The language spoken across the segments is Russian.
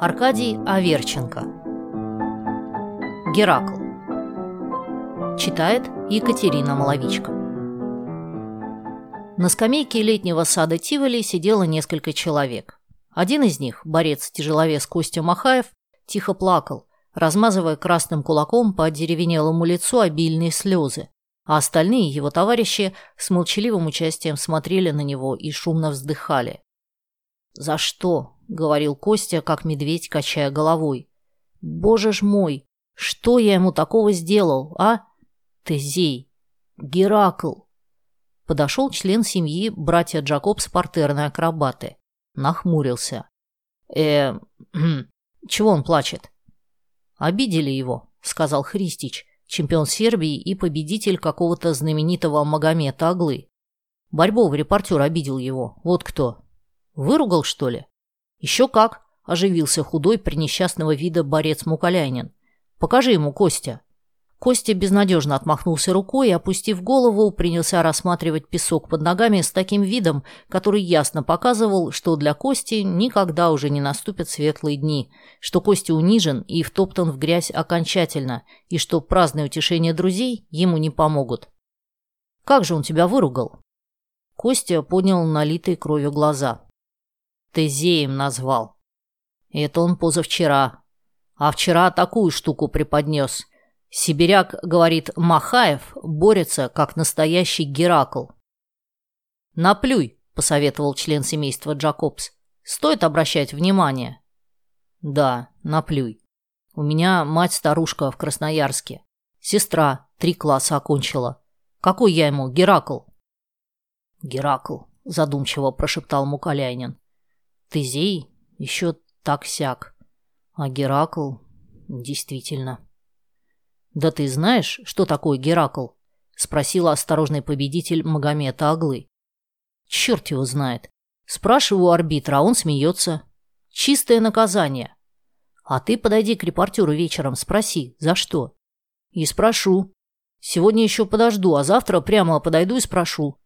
Аркадий Аверченко Геракл Читает Екатерина Маловичка На скамейке летнего сада Тиволи сидело несколько человек. Один из них, борец-тяжеловес Костя Махаев, тихо плакал, размазывая красным кулаком по деревенелому лицу обильные слезы, а остальные его товарищи с молчаливым участием смотрели на него и шумно вздыхали. «За что?» — говорил Костя, как медведь, качая головой. «Боже ж мой! Что я ему такого сделал, а? Тезей! Геракл!» Подошел член семьи, братья Джакобс партерные акробаты. Нахмурился. э чего он плачет?» «Обидели его», — сказал Христич, чемпион Сербии и победитель какого-то знаменитого Магомета Аглы. Борьбов репортер обидел его. Вот кто. Выругал, что ли? Еще как, оживился худой при несчастного вида борец Мукалянин. Покажи ему, Костя. Костя безнадежно отмахнулся рукой и, опустив голову, принялся рассматривать песок под ногами с таким видом, который ясно показывал, что для Кости никогда уже не наступят светлые дни, что Костя унижен и втоптан в грязь окончательно, и что праздные утешения друзей ему не помогут. «Как же он тебя выругал?» Костя поднял налитые кровью глаза. Тезеем назвал. Это он позавчера. А вчера такую штуку преподнес. Сибиряк, говорит, Махаев борется, как настоящий Геракл. «Наплюй», — посоветовал член семейства Джакобс. «Стоит обращать внимание». «Да, наплюй. У меня мать-старушка в Красноярске. Сестра три класса окончила. Какой я ему, Геракл?» «Геракл», — задумчиво прошептал Мукаляйнин. Тезей еще так-сяк. А Геракл... Действительно. «Да ты знаешь, что такое Геракл?» — спросил осторожный победитель Магомета Аглы. «Черт его знает. Спрашиваю арбитра, а он смеется. Чистое наказание. А ты подойди к репортеру вечером, спроси, за что?» «И спрошу. Сегодня еще подожду, а завтра прямо подойду и спрошу.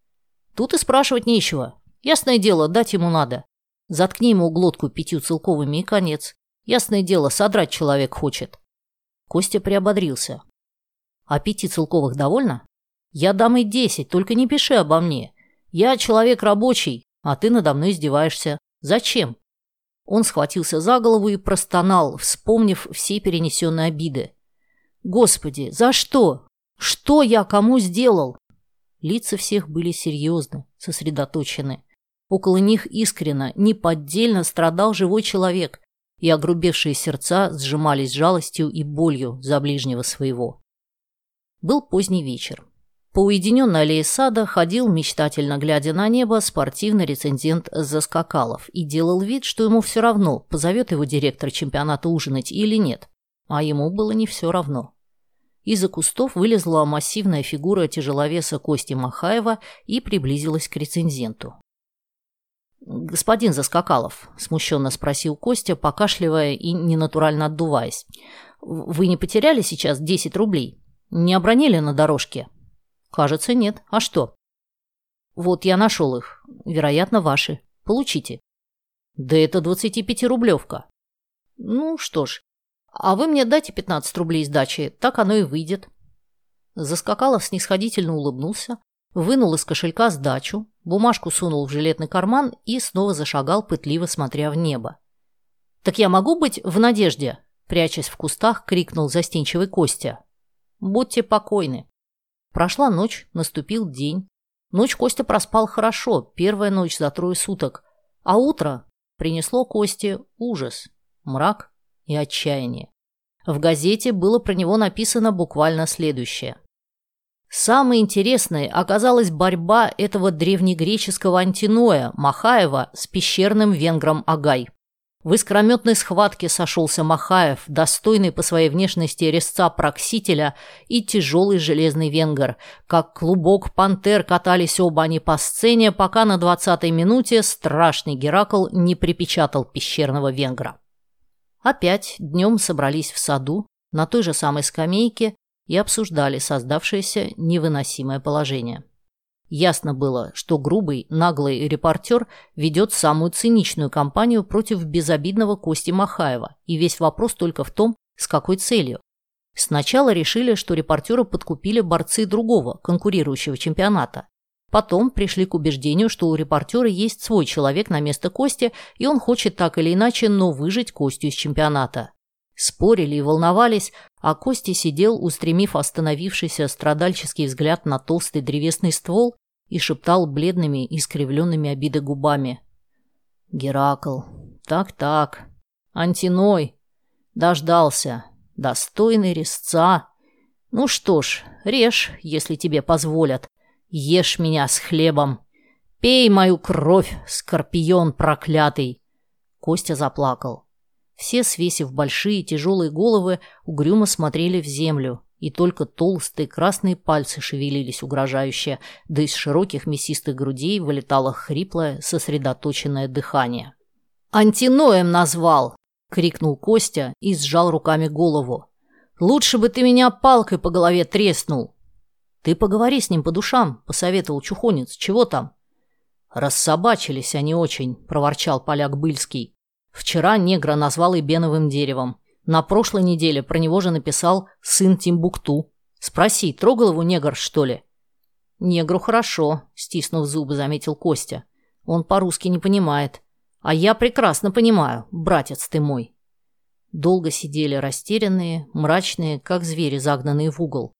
Тут и спрашивать нечего. Ясное дело, дать ему надо. Заткни ему глотку пятью целковыми и конец. Ясное дело, содрать человек хочет. Костя приободрился. А пяти целковых довольно? Я дам и десять, только не пиши обо мне. Я человек рабочий, а ты надо мной издеваешься. Зачем? Он схватился за голову и простонал, вспомнив все перенесенные обиды. Господи, за что? Что я кому сделал? Лица всех были серьезны, сосредоточены. Около них искренно, неподдельно страдал живой человек, и огрубевшие сердца сжимались жалостью и болью за ближнего своего. Был поздний вечер. По уединенной аллее сада ходил, мечтательно глядя на небо, спортивный рецензент Заскакалов и делал вид, что ему все равно, позовет его директор чемпионата ужинать или нет. А ему было не все равно. Из-за кустов вылезла массивная фигура тяжеловеса Кости Махаева и приблизилась к рецензенту. «Господин Заскакалов», — смущенно спросил Костя, покашливая и ненатурально отдуваясь, «вы не потеряли сейчас 10 рублей? Не обронили на дорожке?» «Кажется, нет. А что?» «Вот я нашел их. Вероятно, ваши. Получите». «Да это 25-рублевка». «Ну что ж, а вы мне дайте 15 рублей сдачи, так оно и выйдет». Заскакалов снисходительно улыбнулся, вынул из кошелька сдачу, бумажку сунул в жилетный карман и снова зашагал, пытливо смотря в небо. «Так я могу быть в надежде?» Прячась в кустах, крикнул застенчивый Костя. «Будьте покойны». Прошла ночь, наступил день. Ночь Костя проспал хорошо, первая ночь за трое суток. А утро принесло Косте ужас, мрак и отчаяние. В газете было про него написано буквально следующее. Самой интересной оказалась борьба этого древнегреческого антиноя Махаева с пещерным венгром Агай. В искрометной схватке сошелся Махаев, достойный по своей внешности резца Проксителя и тяжелый железный венгер. Как клубок пантер катались оба они по сцене, пока на двадцатой минуте страшный Геракл не припечатал пещерного венгра. Опять днем собрались в саду, на той же самой скамейке, и обсуждали создавшееся невыносимое положение. Ясно было, что грубый, наглый репортер ведет самую циничную кампанию против безобидного Кости Махаева, и весь вопрос только в том, с какой целью. Сначала решили, что репортера подкупили борцы другого, конкурирующего чемпионата. Потом пришли к убеждению, что у репортера есть свой человек на место Кости, и он хочет так или иначе, но выжить Костю из чемпионата. Спорили и волновались, а Костя сидел, устремив остановившийся страдальческий взгляд на толстый древесный ствол и шептал бледными, искривленными обиды губами. «Геракл, так-так, Антиной, дождался, достойный резца. Ну что ж, режь, если тебе позволят, ешь меня с хлебом, пей мою кровь, скорпион проклятый!» Костя заплакал. Все, свесив большие тяжелые головы, угрюмо смотрели в землю, и только толстые красные пальцы шевелились угрожающе, да из широких мясистых грудей вылетало хриплое, сосредоточенное дыхание. «Антиноем назвал!» — крикнул Костя и сжал руками голову. «Лучше бы ты меня палкой по голове треснул!» «Ты поговори с ним по душам», — посоветовал Чухонец. «Чего там?» «Рассобачились они очень», — проворчал поляк Быльский. Вчера негра назвал и беновым деревом. На прошлой неделе про него же написал сын Тимбукту. Спроси, трогал его негр, что ли? Негру хорошо, стиснув зубы, заметил Костя. Он по-русски не понимает. А я прекрасно понимаю, братец ты мой. Долго сидели растерянные, мрачные, как звери, загнанные в угол.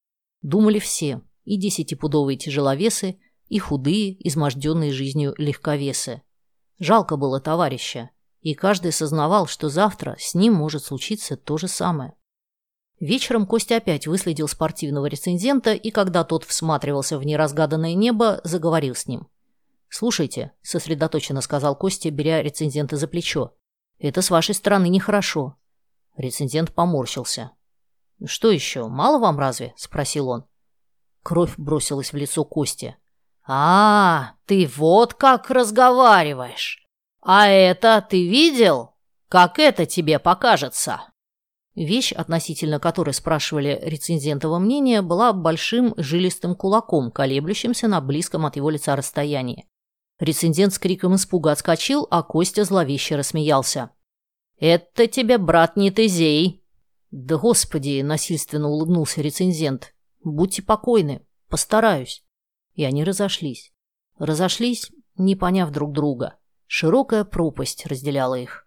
Думали все, и десятипудовые тяжеловесы, и худые, изможденные жизнью легковесы. Жалко было товарища и каждый сознавал, что завтра с ним может случиться то же самое. Вечером Костя опять выследил спортивного рецензента, и когда тот всматривался в неразгаданное небо, заговорил с ним. «Слушайте», — сосредоточенно сказал Костя, беря рецензента за плечо, — «это с вашей стороны нехорошо». Рецензент поморщился. «Что еще, мало вам разве?» — спросил он. Кровь бросилась в лицо Кости. «А, ты вот как разговариваешь!» «А это ты видел? Как это тебе покажется?» Вещь, относительно которой спрашивали рецензентово мнение, была большим жилистым кулаком, колеблющимся на близком от его лица расстоянии. Рецензент с криком испуга отскочил, а Костя зловеще рассмеялся. «Это тебе, брат, не Тезей!» «Да господи!» – насильственно улыбнулся рецензент. «Будьте покойны, постараюсь». И они разошлись. Разошлись, не поняв друг друга. Широкая пропасть разделяла их.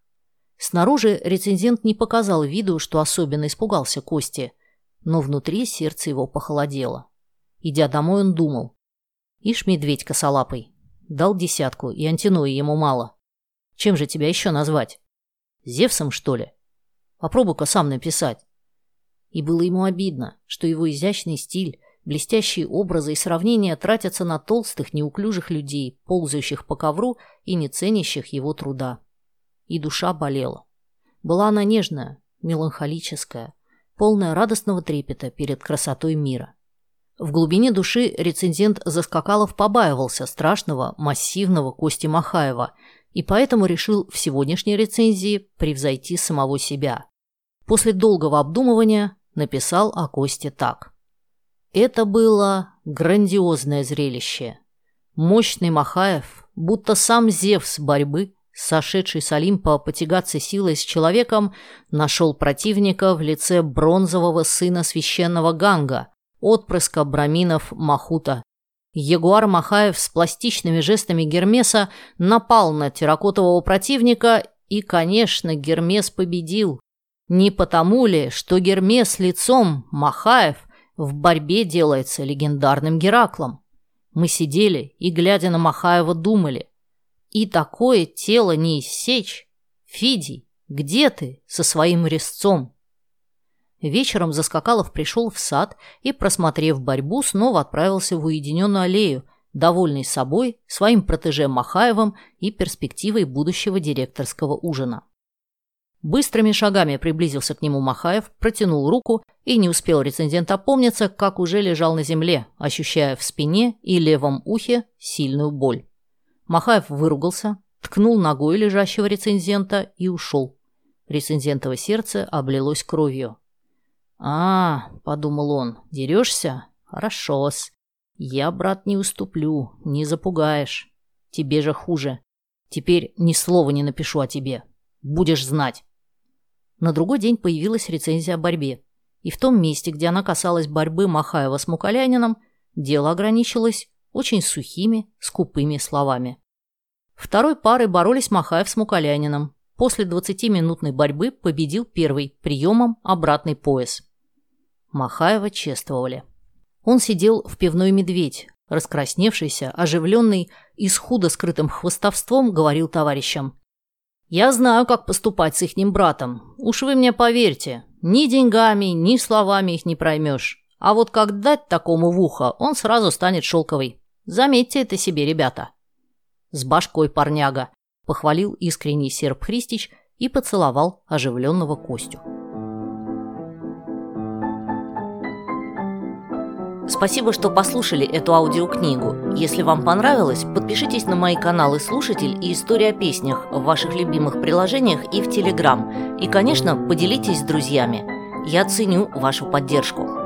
Снаружи рецензент не показал виду, что особенно испугался Кости, но внутри сердце его похолодело. Идя домой, он думал. Ишь, медведь косолапый. Дал десятку, и антинои ему мало. Чем же тебя еще назвать? Зевсом, что ли? Попробуй-ка сам написать. И было ему обидно, что его изящный стиль, Блестящие образы и сравнения тратятся на толстых, неуклюжих людей, ползающих по ковру и не ценящих его труда. И душа болела. Была она нежная, меланхолическая, полная радостного трепета перед красотой мира. В глубине души рецензент Заскакалов побаивался страшного, массивного Кости Махаева и поэтому решил в сегодняшней рецензии превзойти самого себя. После долгого обдумывания написал о Косте так. Это было грандиозное зрелище. Мощный Махаев, будто сам Зевс борьбы, сошедший с Олимпа потягаться силой с человеком, нашел противника в лице бронзового сына священного Ганга, отпрыска браминов Махута. Ягуар Махаев с пластичными жестами Гермеса напал на терракотового противника, и, конечно, Гермес победил. Не потому ли, что Гермес лицом Махаев в борьбе делается легендарным Гераклом. Мы сидели и, глядя на Махаева, думали. И такое тело не иссечь. Фидий, где ты со своим резцом? Вечером Заскакалов пришел в сад и, просмотрев борьбу, снова отправился в уединенную аллею, довольный собой, своим протеже Махаевым и перспективой будущего директорского ужина. Быстрыми шагами приблизился к нему Махаев, протянул руку и не успел рецензент опомниться, как уже лежал на земле, ощущая в спине и левом ухе сильную боль. Махаев выругался, ткнул ногой лежащего рецензента и ушел. Рецензентово сердце облилось кровью. «А, — подумал он, — дерешься? Хорошо-с. Я, брат, не уступлю, не запугаешь. Тебе же хуже. Теперь ни слова не напишу о тебе. Будешь знать. На другой день появилась рецензия о борьбе. И в том месте, где она касалась борьбы Махаева с Муколянином, дело ограничилось очень сухими, скупыми словами. Второй парой боролись Махаев с Муколянином. После 20-минутной борьбы победил первый приемом обратный пояс. Махаева чествовали. Он сидел в пивной «Медведь», раскрасневшийся, оживленный и с худо скрытым хвостовством говорил товарищам. «Я знаю, как поступать с ихним братом. Уж вы мне поверьте, ни деньгами, ни словами их не проймешь. А вот как дать такому в ухо, он сразу станет шелковый. Заметьте это себе, ребята». «С башкой парняга», – похвалил искренний серб Христич и поцеловал оживленного Костю. Спасибо, что послушали эту аудиокнигу. Если вам понравилось, подпишитесь на мои каналы «Слушатель» и «История о песнях» в ваших любимых приложениях и в Телеграм. И, конечно, поделитесь с друзьями. Я ценю вашу поддержку.